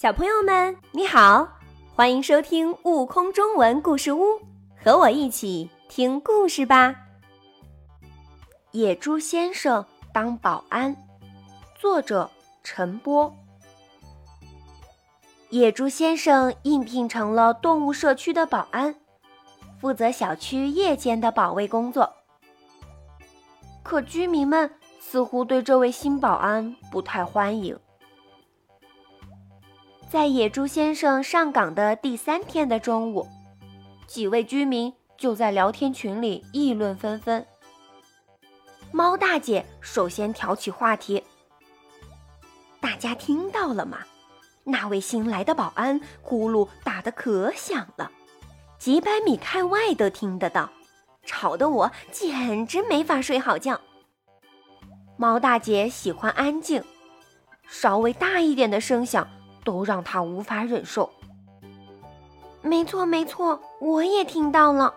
小朋友们，你好，欢迎收听《悟空中文故事屋》，和我一起听故事吧。野猪先生当保安，作者陈波。野猪先生应聘成了动物社区的保安，负责小区夜间的保卫工作。可居民们似乎对这位新保安不太欢迎。在野猪先生上岗的第三天的中午，几位居民就在聊天群里议论纷纷。猫大姐首先挑起话题：“大家听到了吗？那位新来的保安呼噜打得可响了，几百米开外都听得到，吵得我简直没法睡好觉。”猫大姐喜欢安静，稍微大一点的声响。都让他无法忍受。没错，没错，我也听到了。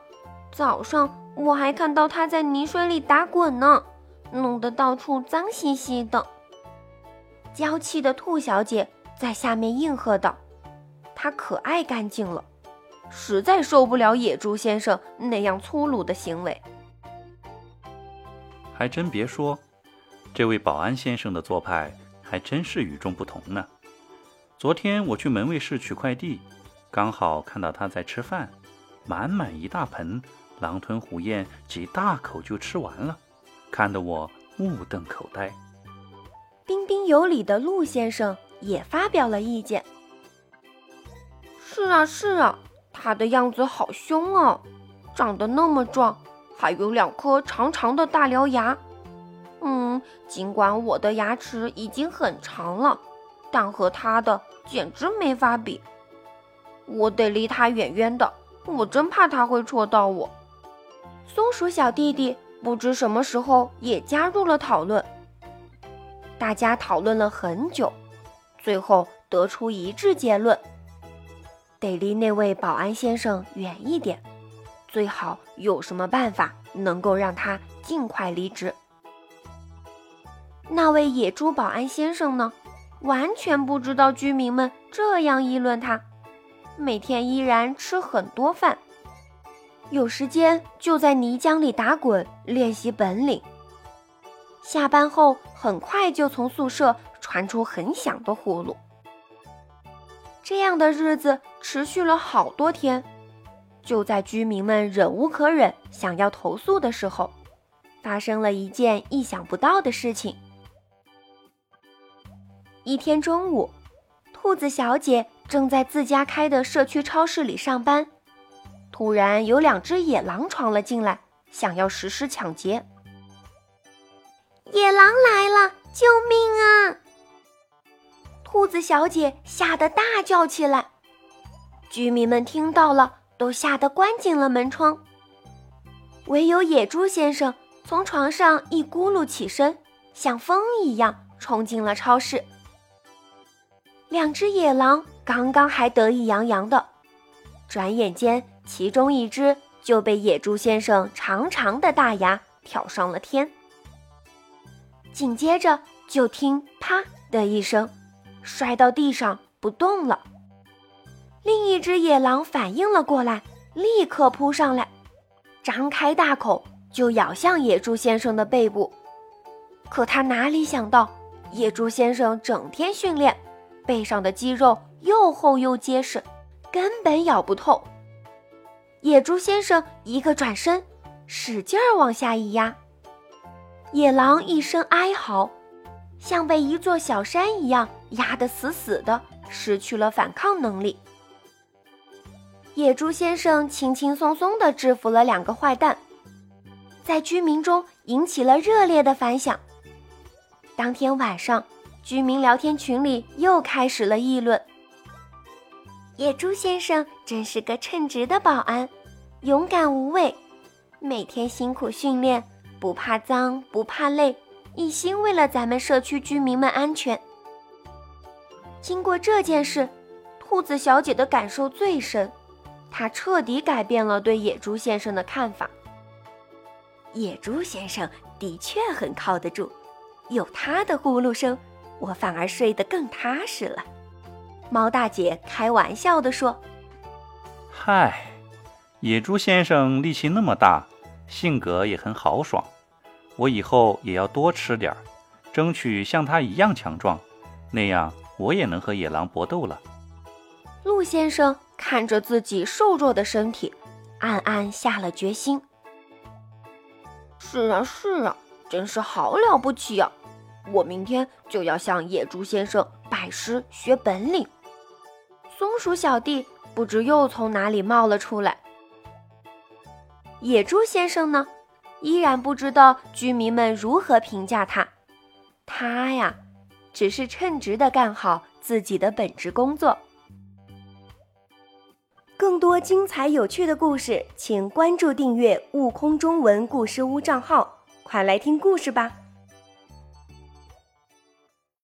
早上我还看到他在泥水里打滚呢，弄得到处脏兮兮的。娇气的兔小姐在下面应和道：“她可爱干净了，实在受不了野猪先生那样粗鲁的行为。”还真别说，这位保安先生的做派还真是与众不同呢。昨天我去门卫室取快递，刚好看到他在吃饭，满满一大盆，狼吞虎咽几大口就吃完了，看得我目瞪口呆。彬彬有礼的陆先生也发表了意见：“是啊，是啊，他的样子好凶哦，长得那么壮，还有两颗长长的大獠牙。嗯，尽管我的牙齿已经很长了。”但和他的简直没法比，我得离他远远的，我真怕他会戳到我。松鼠小弟弟不知什么时候也加入了讨论，大家讨论了很久，最后得出一致结论：得离那位保安先生远一点，最好有什么办法能够让他尽快离职。那位野猪保安先生呢？完全不知道居民们这样议论他，每天依然吃很多饭，有时间就在泥浆里打滚练习本领。下班后很快就从宿舍传出很响的呼噜。这样的日子持续了好多天，就在居民们忍无可忍想要投诉的时候，发生了一件意想不到的事情。一天中午，兔子小姐正在自家开的社区超市里上班，突然有两只野狼闯了进来，想要实施抢劫。野狼来了！救命啊！兔子小姐吓得大叫起来，居民们听到了，都吓得关紧了门窗。唯有野猪先生从床上一咕噜起身，像风一样冲进了超市。两只野狼刚刚还得意洋洋的，转眼间，其中一只就被野猪先生长长的大牙挑上了天。紧接着，就听“啪”的一声，摔到地上不动了。另一只野狼反应了过来，立刻扑上来，张开大口就咬向野猪先生的背部。可他哪里想到，野猪先生整天训练。背上的肌肉又厚又结实，根本咬不透。野猪先生一个转身，使劲儿往下一压，野狼一声哀嚎，像被一座小山一样压得死死的，失去了反抗能力。野猪先生轻轻松松地制服了两个坏蛋，在居民中引起了热烈的反响。当天晚上。居民聊天群里又开始了议论：“野猪先生真是个称职的保安，勇敢无畏，每天辛苦训练，不怕脏不怕累，一心为了咱们社区居民们安全。”经过这件事，兔子小姐的感受最深，她彻底改变了对野猪先生的看法。野猪先生的确很靠得住，有他的呼噜声。我反而睡得更踏实了。猫大姐开玩笑地说：“嗨，野猪先生力气那么大，性格也很豪爽，我以后也要多吃点儿，争取像他一样强壮，那样我也能和野狼搏斗了。”鹿先生看着自己瘦弱的身体，暗暗下了决心：“是啊，是啊，真是好了不起呀！我明天就要向野猪先生拜师学本领。”松鼠小弟不知又从哪里冒了出来。野猪先生呢，依然不知道居民们如何评价他。他呀，只是称职的干好自己的本职工作。更多精彩有趣的故事，请关注订阅“悟空中文故事屋”账号，快来听故事吧。